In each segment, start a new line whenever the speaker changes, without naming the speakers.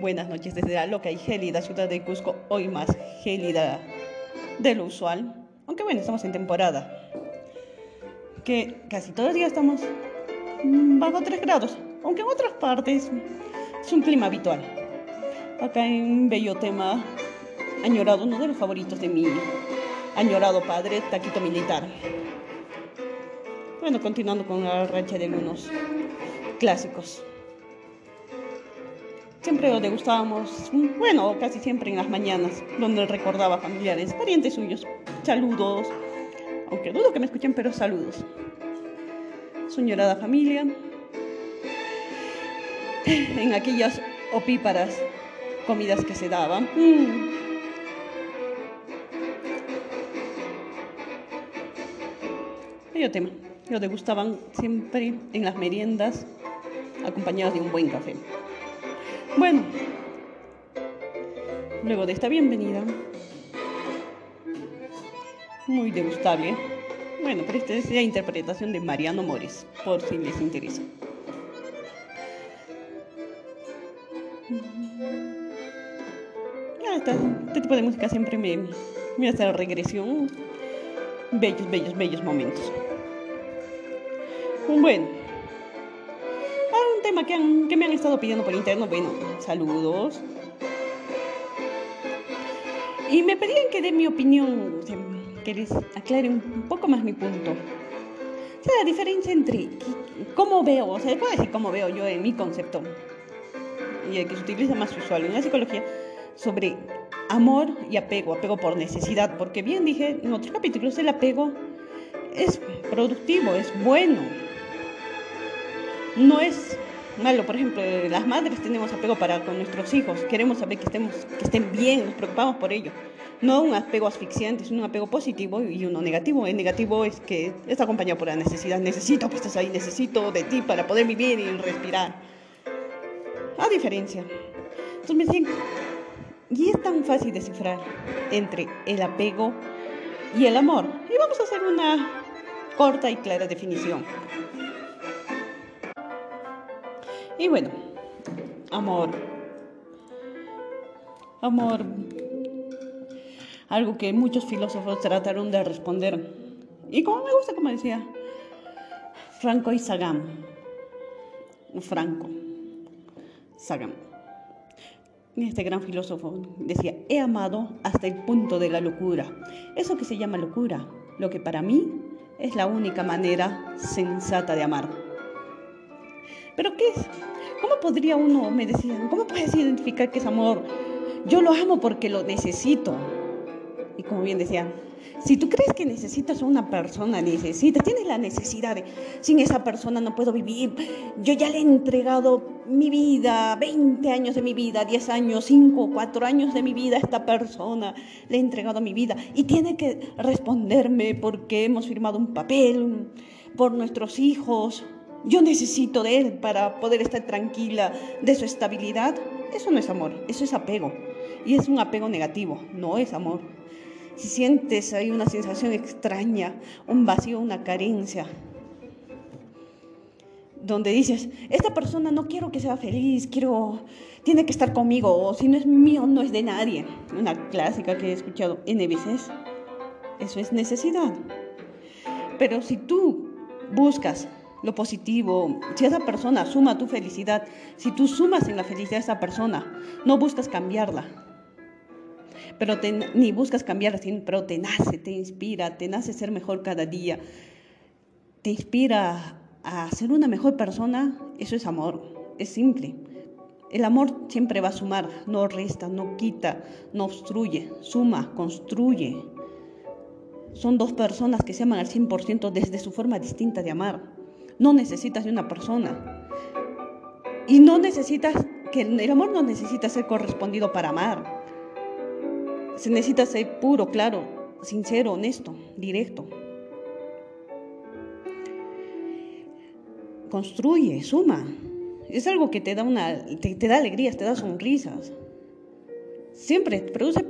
buenas noches desde la loca y gélida ciudad de Cusco, hoy más gélida de lo usual. Aunque bueno, estamos en temporada. Que casi todo el día estamos bajo 3 grados, aunque en otras partes es un clima habitual. Acá en Bello Tema, añorado, uno de los favoritos de mi añorado padre, Taquito Militar. Bueno, continuando con la racha de algunos clásicos. Siempre lo degustábamos, bueno, casi siempre en las mañanas, donde recordaba familiares, parientes suyos. Saludos, aunque dudo que me escuchen, pero saludos. Su llorada familia, en aquellas opíparas comidas que se daban. Mm. Tema. Lo degustaban siempre en las meriendas, acompañadas de un buen café. Bueno, luego de esta bienvenida, muy degustable. Bueno, pero esta es la interpretación de Mariano Mores, por si les interesa. Este, este, tipo de música siempre me, me hace regresión. Bellos, bellos, bellos momentos. Bueno, tema que, me han estado pidiendo por interno. Bueno, saludos. Y me pedían que dé mi opinión, que les aclare un poco más mi punto. O sea, la diferencia entre cómo veo, o sea, puedo decir cómo veo yo en mi concepto, y el que se utiliza más usual en la psicología, sobre amor y apego, apego por necesidad, porque bien dije en otros capítulos, el apego es productivo, es bueno, no es malo. Por ejemplo, las madres tenemos apego para con nuestros hijos, queremos saber que, estemos, que estén bien, nos preocupamos por ellos. No un apego asfixiante, sino un apego positivo y uno negativo. El negativo es que está acompañado por la necesidad. Necesito que estés ahí, necesito de ti para poder vivir y respirar. A diferencia. Entonces me decían, y es tan fácil descifrar entre el apego y el amor. Y vamos a hacer una corta y clara definición. Y bueno, amor. Amor. Algo que muchos filósofos trataron de responder. Y como me gusta, como decía, Franco y Sagam. Franco. Sagam este gran filósofo decía, he amado hasta el punto de la locura. Eso que se llama locura, lo que para mí es la única manera sensata de amar. ¿Pero qué es? ¿Cómo podría uno, me decían, cómo puedes identificar que es amor? Yo lo amo porque lo necesito. Y como bien decían, si tú crees que necesitas a una persona, necesitas, tienes la necesidad de, sin esa persona no puedo vivir, yo ya le he entregado mi vida, 20 años de mi vida, 10 años, 5, 4 años de mi vida a esta persona, le he entregado mi vida y tiene que responderme porque hemos firmado un papel por nuestros hijos, yo necesito de él para poder estar tranquila de su estabilidad. Eso no es amor, eso es apego. Y es un apego negativo, no es amor si sientes ahí una sensación extraña, un vacío, una carencia, donde dices, esta persona no quiero que sea feliz, quiero, tiene que estar conmigo, o si no es mío, no es de nadie. Una clásica que he escuchado N veces. Eso es necesidad. Pero si tú buscas lo positivo, si esa persona suma tu felicidad, si tú sumas en la felicidad de esa persona, no buscas cambiarla, pero ni buscas cambiar, pero te nace, te inspira, te nace ser mejor cada día, te inspira a ser una mejor persona, eso es amor, es simple. El amor siempre va a sumar, no resta, no quita, no obstruye, suma, construye. Son dos personas que se aman al 100% desde su forma distinta de amar. No necesitas de una persona. Y no necesitas, que el amor no necesita ser correspondido para amar. Se necesita ser puro, claro, sincero, honesto, directo. Construye, suma. Es algo que te da, una, te, da alegrías, te da sonrisas. Siempre produce,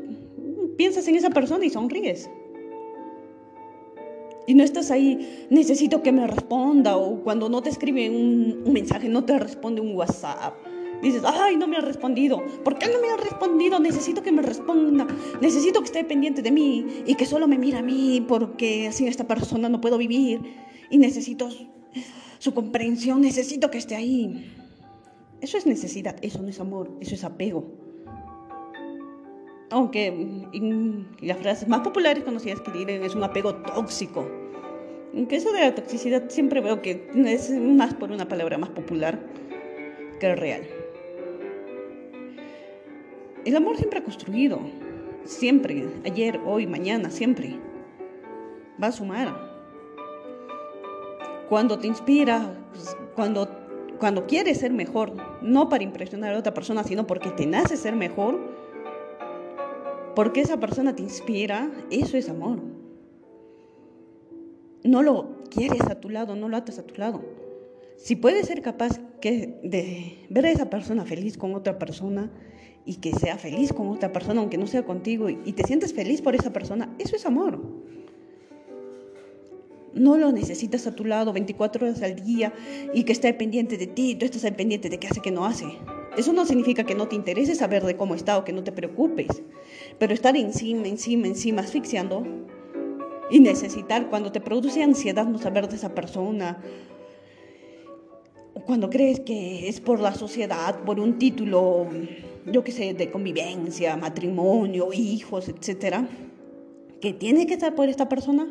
piensas en esa persona y sonríes. Y no estás ahí, necesito que me responda, o cuando no te escribe un, un mensaje, no te responde un WhatsApp Dices, ay, no me ha respondido. ¿Por qué no me ha respondido? Necesito que me responda. Necesito que esté pendiente de mí y que solo me mire a mí porque sin esta persona no puedo vivir. Y necesito su comprensión, necesito que esté ahí. Eso es necesidad, eso no es amor, eso es apego. Aunque las frases más populares conocidas que dirán es un apego tóxico. Aunque eso de la toxicidad siempre veo que es más por una palabra más popular que real. El amor siempre ha construido, siempre, ayer, hoy, mañana, siempre. Va a sumar. Cuando te inspira, cuando, cuando quieres ser mejor, no para impresionar a otra persona, sino porque te nace ser mejor, porque esa persona te inspira, eso es amor. No lo quieres a tu lado, no lo atas a tu lado. Si puedes ser capaz de ver a esa persona feliz con otra persona, y que sea feliz con otra persona, aunque no sea contigo, y, te sientes feliz por esa persona, eso es amor. No lo necesitas a tu lado 24 horas al día y que esté pendiente de ti, y tú estás pendiente de qué hace, qué no hace. Eso no significa que no te interese saber de cómo está o que no te preocupes, pero estar encima, encima, encima, asfixiando y necesitar, cuando te produce ansiedad no saber de esa persona, cuando crees que es por la sociedad, por un título yo qué sé, de convivencia, matrimonio, hijos, etcétera, que tiene que estar por esta persona,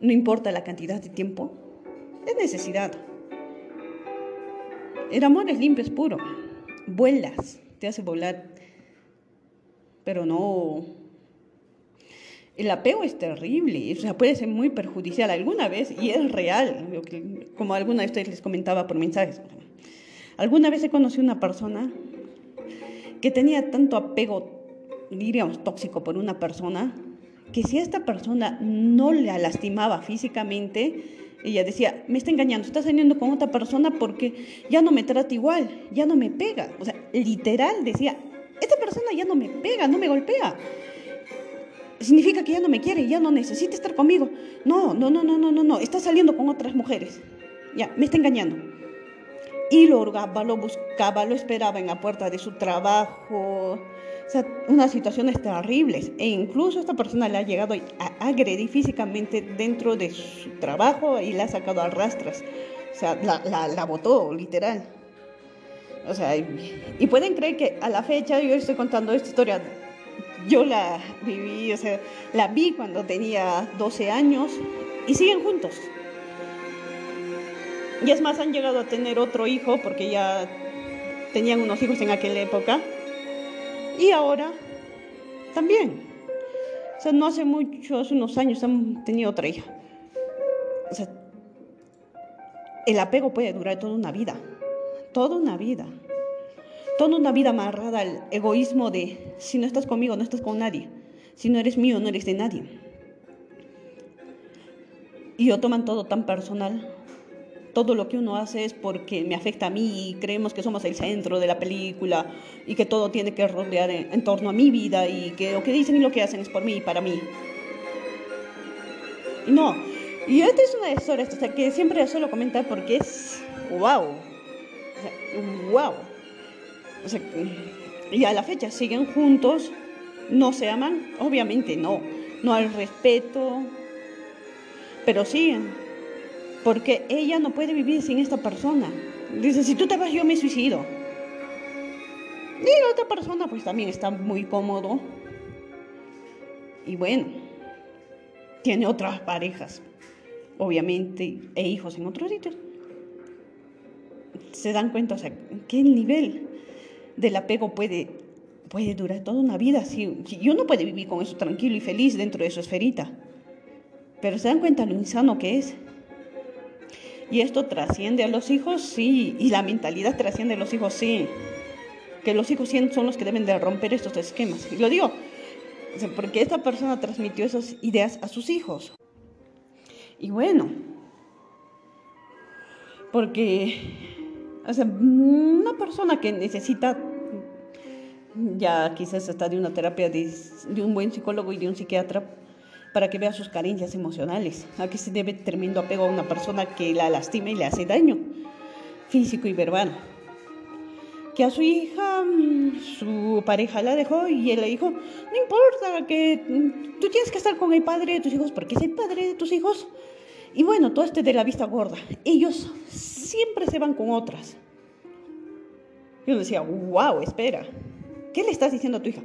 no importa la cantidad de tiempo, es necesidad. El amor es limpio, es puro. Vuelas, te hace volar, pero no. El apego es terrible, o sea, puede ser muy perjudicial alguna vez y es real, como alguna de ustedes les comentaba por mensajes. Alguna vez he conocido una persona que tenía tanto apego, diríamos, tóxico por una persona, que si esta persona no la lastimaba físicamente, ella decía, me está engañando, está saliendo con otra persona porque ya no me trata igual, ya no me pega. O sea, literal decía, esta persona ya no me pega, no me golpea. Significa que ya no me quiere, ya no necesita estar conmigo. No, no, no, no, no, no, no, está saliendo con otras mujeres. Ya, me está engañando y lo lo buscaba, lo esperaba en la puerta de su trabajo. O sea, unas situaciones terribles. E incluso esta persona le ha llegado a agredir físicamente dentro de su trabajo y la ha sacado a rastras. O sea, la botó, literal. O sea, y, pueden creer que a la fecha yo estoy contando esta historia. Yo la viví, o sea, la vi cuando tenía 12 años y siguen juntos. Y es más, han llegado a tener otro hijo porque ya tenían unos hijos en aquella época. Y ahora también. O sea, no hace muchos, unos años han tenido otra hija. O sea, el apego puede durar toda una vida. Toda una vida. Toda una vida amarrada al egoísmo de si no estás conmigo, no estás con nadie. Si no eres mío, no eres de nadie. Y lo toman todo tan personal todo lo que uno hace es porque me afecta a mí y creemos que somos el centro de la película y que todo tiene que rodear en, torno a mi vida y que lo que dicen y lo que hacen es por mí y para mí. no, y esta es una historia que siempre suelo comentar porque es wow. wow. Y a la fecha siguen juntos, no se aman, obviamente no, no hay respeto, pero siguen porque ella no puede vivir sin esta persona. Dice, si tú te vas, yo me suicido. Y la otra persona pues también está muy cómodo. Y bueno, tiene otras parejas, obviamente, e hijos en otros sitios. Se dan cuenta, o sea, qué nivel del apego puede, puede durar toda una vida. Si, si yo no puedo vivir con eso tranquilo y feliz dentro de su esferita. Pero se dan cuenta lo insano que es. Y esto trasciende a los hijos, sí, y la mentalidad trasciende a los hijos, sí. Que los hijos son los que deben de romper estos esquemas. Y lo digo, porque esta persona transmitió esas ideas a sus hijos. Y bueno, porque una persona que necesita ya quizás está de una terapia de, de un buen psicólogo y de un psiquiatra, para que vea sus carencias emocionales, a qué se debe tremendo apego a una persona que la lastima y le hace daño físico y verbal. que a su hija mm, su pareja la dejó y él le dijo, no importa, que mm, tú tienes que estar con el padre de tus hijos porque es el padre de tus hijos. Y bueno, todo este de la vista gorda. Ellos siempre se van con otras. Yo decía, wow, espera, ¿qué le estás diciendo a tu hija?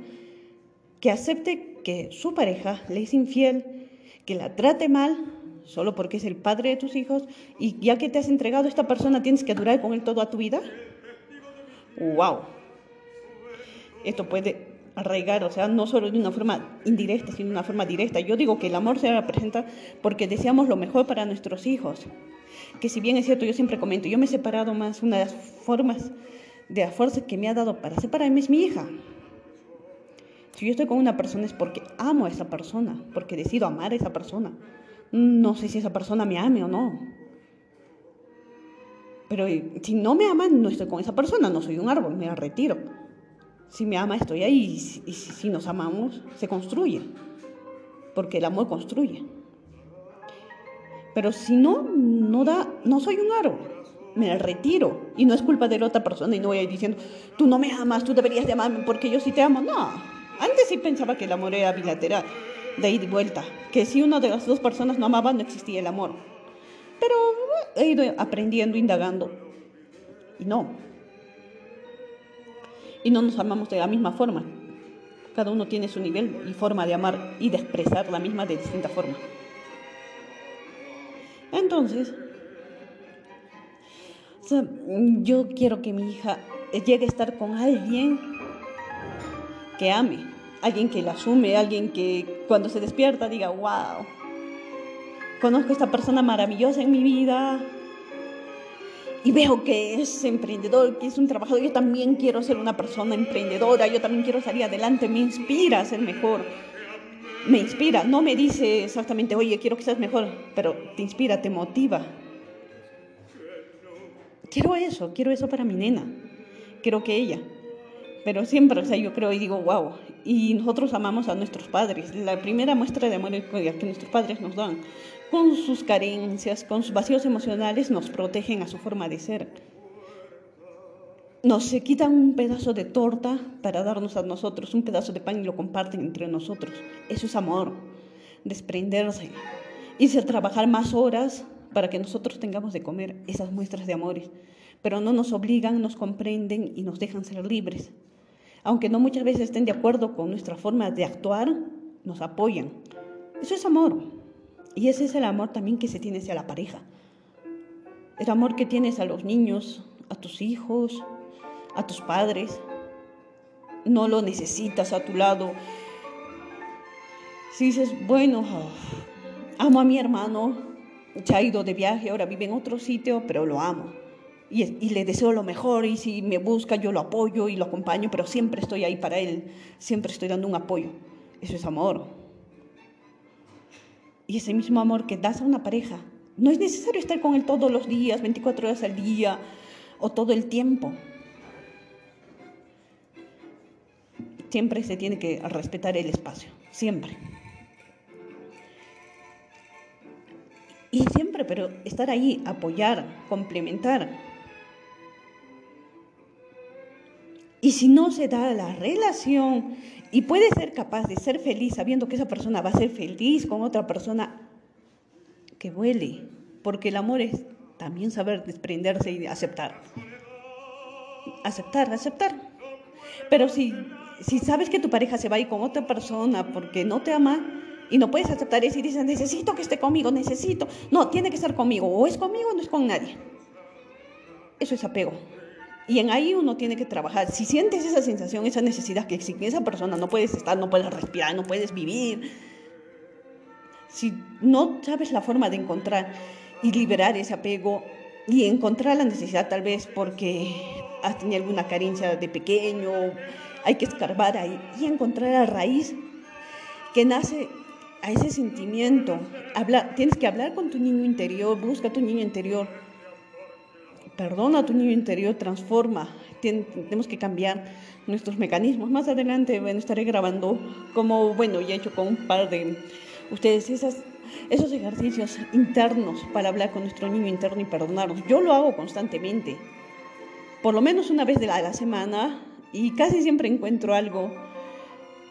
Que acepte que su pareja le es infiel, que la trate mal, solo porque es el padre de tus hijos, y ya que te has entregado a esta persona, tienes que durar con él toda tu vida. ¡Wow! Esto puede arraigar, o sea, no solo de una forma indirecta, sino de una forma directa. Yo digo que el amor se representa porque deseamos lo mejor para nuestros hijos. Que si bien es cierto, yo siempre comento, yo me he separado más, una de las formas de la fuerza que me ha dado para separarme es mi hija. Si yo estoy con una persona es porque amo a esa persona, porque decido amar a esa persona. No sé si esa persona me ame o no. Pero eh, si no me ama, no estoy con esa persona, no soy un árbol, me retiro. Si me ama, estoy ahí. Y si nos amamos, se construye. Porque el amor construye. Pero si no, no da, no soy un árbol. Me retiro. Y no es culpa de la otra persona y no voy a ir diciendo, tú no me amas, tú deberías de amarme porque yo sí te amo. No. Antes sí pensaba que el amor era bilateral, de ida y vuelta. Que si una de las dos personas no amaba, no existía el amor. Pero he ido aprendiendo, indagando. Y no. Y no nos amamos de la misma forma. Cada uno tiene su nivel y forma de amar y de expresar la misma de distinta forma. Entonces, yo quiero que mi hija llegue a estar con alguien que ame, alguien que la asume, alguien que cuando se despierta diga, wow, conozco a esta persona maravillosa en mi vida y veo que es emprendedor, que es un trabajador, yo también quiero ser una persona emprendedora, yo también quiero salir adelante, me inspira a ser mejor. Me inspira, no me dice exactamente, oye, quiero que seas mejor, pero te inspira, te motiva. Quiero eso, quiero eso para mi nena. Quiero que ella. Pero siempre, o sea, yo creo y digo, wow. Y nosotros amamos a nuestros padres. La primera muestra de amor que nuestros padres nos dan con sus carencias, con sus vacíos emocionales, nos protegen a su forma de ser. Nos se quitan un pedazo de torta para darnos a nosotros, un pedazo de pan y lo comparten entre nosotros. Eso es amor, desprenderse, irse a trabajar más horas para que nosotros tengamos de comer esas muestras de amores. Pero no nos obligan, nos comprenden y nos dejan ser libres. Aunque no muchas veces estén de acuerdo con nuestra forma de actuar, nos apoyan. Eso es amor. Y ese es el amor también que se tiene hacia la pareja. El amor que tienes a los niños, a tus hijos, a tus padres. No lo necesitas a tu lado. Si dices, bueno, ah, amo a mi hermano, se ha ido de viaje, ahora vive en otro sitio, pero lo amo. Y, y, le deseo lo mejor y si me busca yo lo apoyo y lo acompaño, pero siempre estoy ahí para él, siempre estoy dando un apoyo. Eso es amor. Y ese mismo amor que das a una pareja, no es necesario estar con él todos los días, 24 horas al día o todo el tiempo. Siempre se tiene que respetar el espacio, siempre. Y siempre, pero estar ahí, apoyar, complementar. Y si no se da la relación y puede ser capaz de ser feliz sabiendo que esa persona va a ser feliz con otra persona que huele, porque el amor es también saber desprenderse y aceptar. Aceptar, aceptar. Pero si, si sabes que tu pareja se va a ir con otra persona porque no te ama y no puedes aceptar eso y dices, necesito que esté conmigo, necesito. No, tiene que estar conmigo, o es conmigo o no es con nadie. Eso es apego. Y en ahí uno tiene que trabajar. Si sientes esa sensación, esa necesidad que sin esa persona no puedes estar, no puedes respirar, no puedes vivir, si no sabes la forma de encontrar y liberar ese apego y encontrar la necesidad tal vez porque has tenido alguna carencia de pequeño, hay que escarbar ahí y encontrar la raíz que nace a ese sentimiento. Tienes que hablar con tu niño interior, busca tu niño interior perdona a tu niño interior, transforma. tenemos que cambiar nuestros mecanismos. Más adelante, bueno, estaré grabando como, bueno, ya he hecho con un par de ustedes esas, esos ejercicios internos para hablar con nuestro niño interno y perdonarnos. Yo lo hago constantemente, por lo menos una vez la, la semana y casi siempre encuentro algo,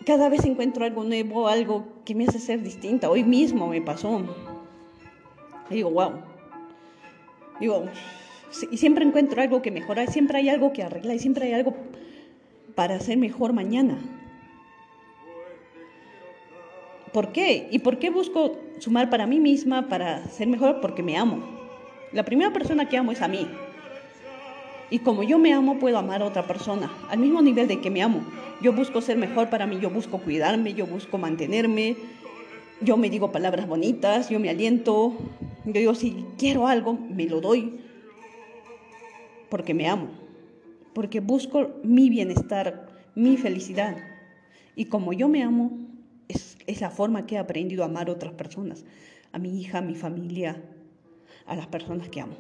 cada vez encuentro algo nuevo, algo que me hace ser distinta. Hoy mismo me pasó. Y digo, wow. Digo, y siempre encuentro algo que mejorar, siempre hay algo que arreglar, y siempre hay algo para hacer mejor mañana. ¿Por qué? ¿Y por qué busco sumar para mí misma, para ser mejor? Porque me amo. La primera persona que amo es a mí. Y como yo me amo, puedo amar a otra persona, al mismo nivel de que me amo. Yo busco ser mejor para mí, yo busco cuidarme, yo busco mantenerme, yo me digo palabras bonitas, yo me aliento, yo digo, si quiero algo, me lo doy, porque me amo, porque busco mi bienestar, mi felicidad. Y como yo me amo, es, la forma que he aprendido a amar a otras personas, a mi hija, a mi familia, a las personas que amo,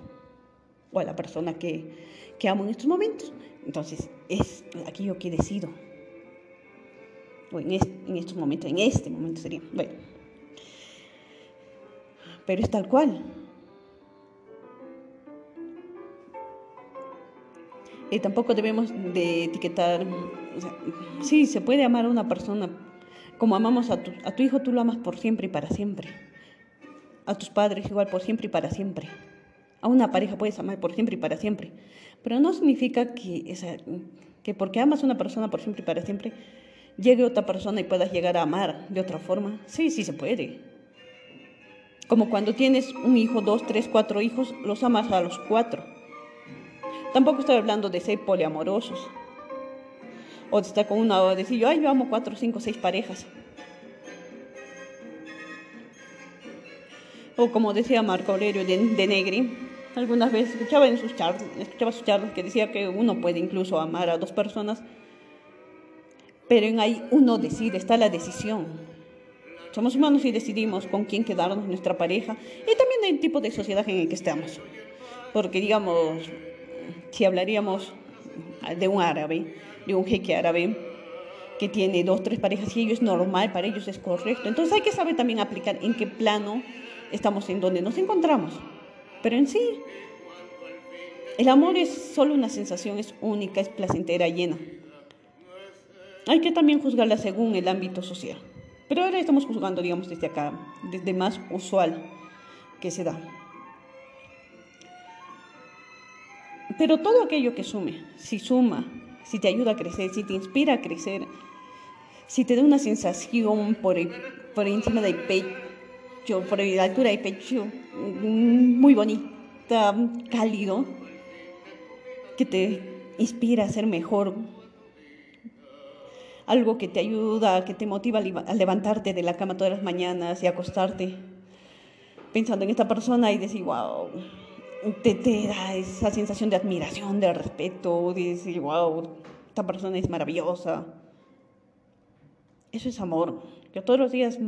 o a la persona que, que amo en estos momentos. Entonces, es aquello que decido. O en, en estos momentos, en este momento sería. Bueno. Pero es tal cual. Y tampoco debemos de etiquetar, o sea, sí, se puede amar a una persona como amamos a tu, a tu hijo, tú lo amas por siempre y para siempre. A tus padres igual por siempre y para siempre. A una pareja puedes amar por siempre y para siempre. Pero no significa que, que porque amas a una persona por siempre y para siempre, llegue otra persona y puedas llegar a amar de otra forma. Sí, sí se puede. Como cuando tienes un hijo, dos, tres, cuatro hijos, los amas a los cuatro. Tampoco estoy hablando de ser poliamorosos. O de estar con una, o decir yo, ay, yo amo cuatro, cinco, seis parejas. O como decía Marco Aurelio de, de Negri, algunas veces escuchaba en sus charlas, escuchaba sus charlas que decía que uno puede incluso amar a dos personas, pero en ahí uno decide, está la decisión. Somos humanos y decidimos con quién quedarnos nuestra pareja y también el tipo de sociedad en el que estamos. Porque digamos, si hablaríamos de un árabe, de un jeque árabe que tiene dos, tres parejas y ello es normal, para ellos es correcto. Entonces hay que saber también aplicar en qué plano estamos, en donde nos encontramos. Pero en sí, el amor es solo una sensación, es única, es placentera, llena. Hay que también juzgarla según el ámbito social. Pero ahora estamos juzgando, digamos, desde acá, desde más usual que se da. Pero todo aquello que sume, si suma, si te ayuda a crecer, si te inspira a crecer, si te da una sensación por, por encima del pecho, por la altura del pecho, muy bonita, cálido, que te inspira a ser mejor, algo que te ayuda, que te motiva a levantarte de la cama todas las mañanas y acostarte pensando en esta persona y decir, wow, te, te da esa sensación de admiración, de respeto, de decir, wow, esta persona es maravillosa. Eso es amor. Yo todos los días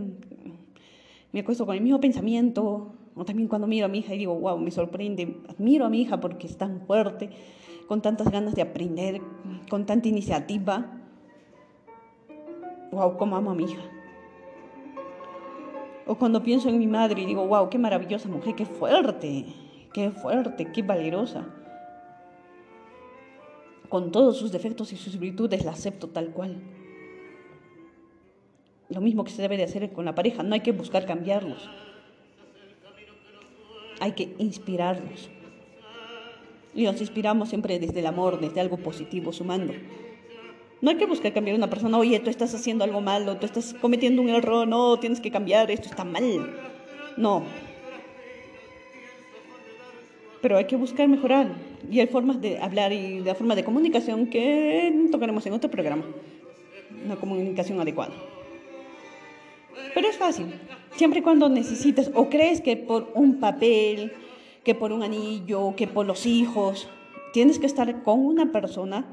me acuesto con el mismo pensamiento, o también cuando miro a mi hija y digo, wow, me sorprende, admiro a mi hija porque es tan fuerte, con tantas ganas de aprender, con tanta iniciativa. Wow, cómo amo a mi hija. O cuando pienso en mi madre y digo, wow, qué maravillosa mujer, qué fuerte qué fuerte, qué valerosa. Con todos sus defectos y sus virtudes la acepto tal cual. Lo mismo que se debe de hacer con la pareja, no hay que buscar cambiarlos. Hay que inspirarlos. Y nos inspiramos siempre desde el amor, desde algo positivo, sumando. No hay que buscar cambiar a una persona, oye, tú estás haciendo algo malo, tú estás cometiendo un error, no, tienes que cambiar, esto está mal. No, pero hay que buscar mejorar. Y hay formas de hablar y de forma de comunicación que tocaremos en otro programa. Una comunicación adecuada. Pero es fácil. Siempre y cuando necesitas o crees que por un papel, que por un anillo, que por los hijos, tienes que estar con una persona,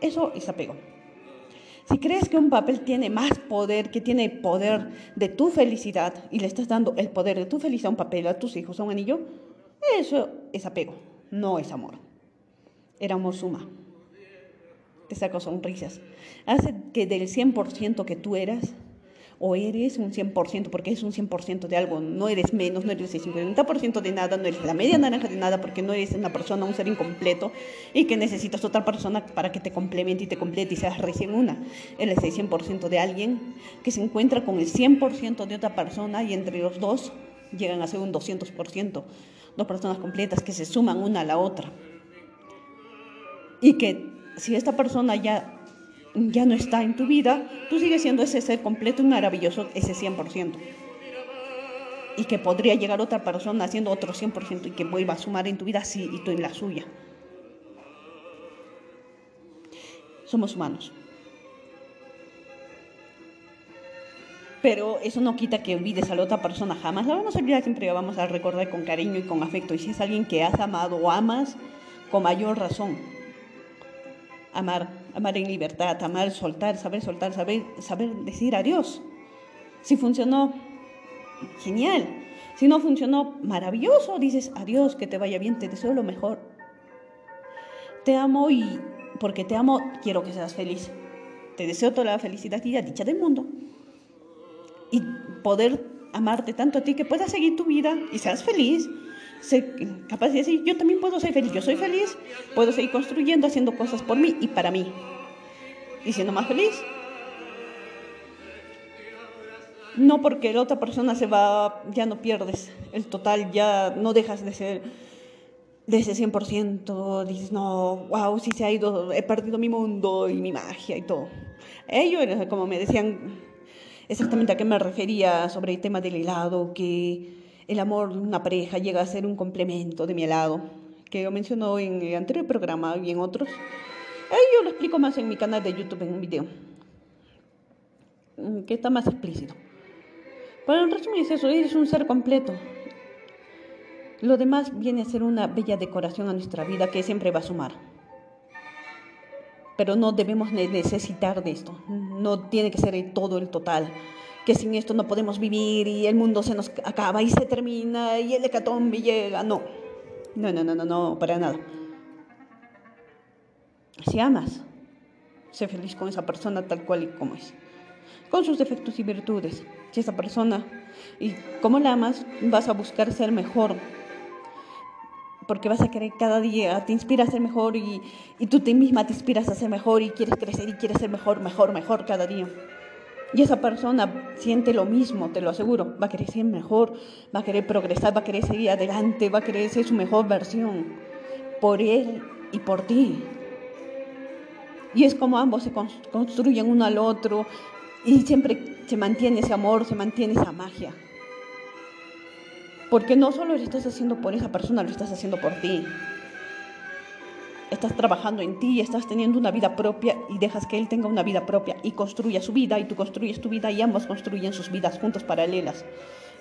eso es apego. Si crees que un papel tiene más poder, que tiene poder de tu felicidad y le estás dando el poder de tu felicidad a un papel, a tus hijos, a un anillo, eso es apego, no es amor. Era amor suma. Te saco sonrisas. Hace que del 100% que tú eras, o eres un 100%, porque es un 100% de algo, no eres menos, no eres el 50% de nada, no eres la media naranja de nada, porque no eres una persona, un ser incompleto, y que necesitas otra persona para que te complemente y te complete y seas recién una. Eres el 100% de alguien que se encuentra con el 100% de otra persona y entre los dos llegan a ser un 200%, dos personas completas que se suman una a la otra. Y que si esta persona ya ya no está en tu vida, tú sigues siendo ese ser completo y maravilloso, ese 100%. Y que podría llegar otra persona haciendo otro 100% y que vuelva a sumar en tu vida, sí, y tú en la suya. Somos humanos. Pero eso no quita que olvides a la otra persona jamás. La vamos a olvidar, siempre la vamos a recordar con cariño y con afecto. Y si es alguien que has amado o amas, con mayor razón amar, amar en libertad, amar, soltar, saber soltar, saber, saber decir adiós. Si funcionó, genial. Si no funcionó, maravilloso. Dices adiós, que te vaya bien, te deseo lo mejor. Te amo y porque te amo, quiero que seas feliz. Te deseo toda la felicidad y la dicha del mundo. Y poder amarte tanto a ti que puedas seguir tu vida y seas feliz ser capaz de decir, yo también puedo ser feliz, yo soy feliz, puedo seguir construyendo, haciendo cosas por mí y para mí. Y siendo más feliz. No porque la otra persona se va, ya no pierdes el total, ya no dejas de ser de ese 100%, dices, no, wow, si se ha ido, he perdido mi mundo y mi magia y todo. Ellos, como me decían exactamente a qué me refería sobre el tema del helado, que el amor de una pareja llega a ser un complemento de mi helado, que yo menciono en el anterior programa y en otros. Ahí yo lo explico más en mi canal de YouTube en un video, mm, que está más explícito. Pero en resumen es eso, eres un ser completo. Lo demás viene a ser una bella decoración a nuestra vida que siempre va a sumar. Pero no debemos necesitar de esto. No tiene que ser todo el total que sin esto no podemos vivir y el mundo se nos acaba y se termina y el hecatombe llega. No, no, no, no, no, no, para nada. Si amas, sé feliz con esa persona tal cual y como es, con sus defectos y virtudes. Si esa persona, y como la amas, vas a buscar ser mejor, porque vas a querer cada día, te inspira a ser mejor y, y tú te misma te inspiras a ser mejor y quieres crecer y quieres ser mejor, mejor, mejor cada día. Y esa persona siente lo mismo, te lo aseguro. Va a querer ser mejor, va a querer progresar, va a querer seguir adelante, va a querer ser su mejor versión. Por él y por ti. Y es como ambos se construyen uno al otro y siempre se mantiene ese amor, se mantiene esa magia. Porque no solo lo estás haciendo por esa persona, lo estás haciendo por ti estás trabajando en ti, estás teniendo una vida propia y dejas que él tenga una vida propia y construya su vida y tú construyes tu vida y ambos construyen sus vidas juntos paralelas.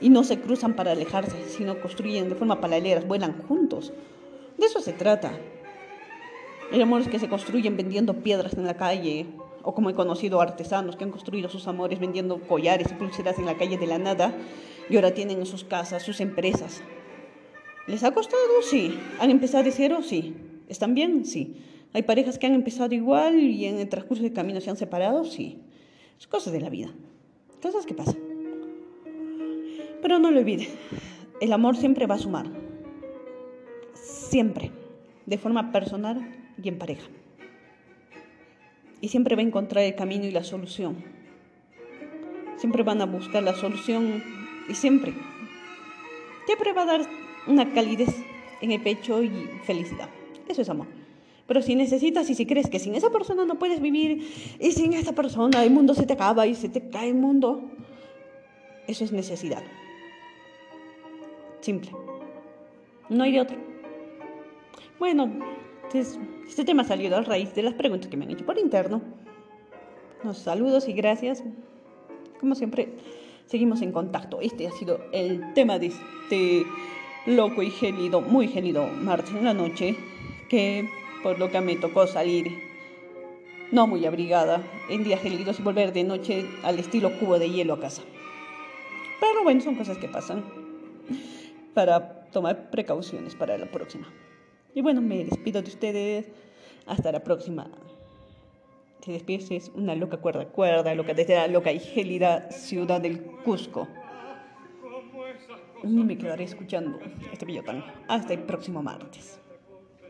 Y no se cruzan para alejarse, sino construyen de forma paralela, vuelan juntos. De eso se trata. Hay amores que se construyen vendiendo piedras en la calle, o como he conocido artesanos que han construido sus amores vendiendo collares y pulseras en la calle de la nada, y ahora tienen en sus casas, sus empresas. ¿Les ha costado? Sí. ¿Han empezado de cero? Sí. ¿Están bien? Sí. ¿Hay parejas que han empezado igual y en el transcurso del camino se han separado? Sí. Es cosas de la vida. Cosas que pasan. Pero no lo olvide. El amor siempre va a sumar. Siempre. De forma personal y en pareja. Y siempre va a encontrar el camino y la solución. Siempre van a buscar la solución y siempre. Siempre va a dar una calidez en el pecho y felicidad. Eso es amor. Pero si necesitas y si crees que sin esa persona no puedes vivir y sin esa persona el mundo se te acaba y se te cae el mundo, eso es necesidad. Simple. No hay otro. Bueno, este tema salió a raíz de las preguntas que me han hecho por interno. Los saludos y gracias. Como siempre, seguimos en contacto. Este ha sido el tema de este loco y gélido, muy gélido martes en la noche que por lo que me tocó salir no muy abrigada en días gélidos y volver de noche al estilo cubo de hielo a casa. Pero bueno, son cosas que pasan para tomar precauciones para la próxima. Y bueno, me despido de ustedes. Hasta la próxima.
te despiertes una loca cuerda, cuerda loca desde la loca y gélida ciudad del Cusco. Ni me quedaré escuchando este billotán hasta el próximo martes.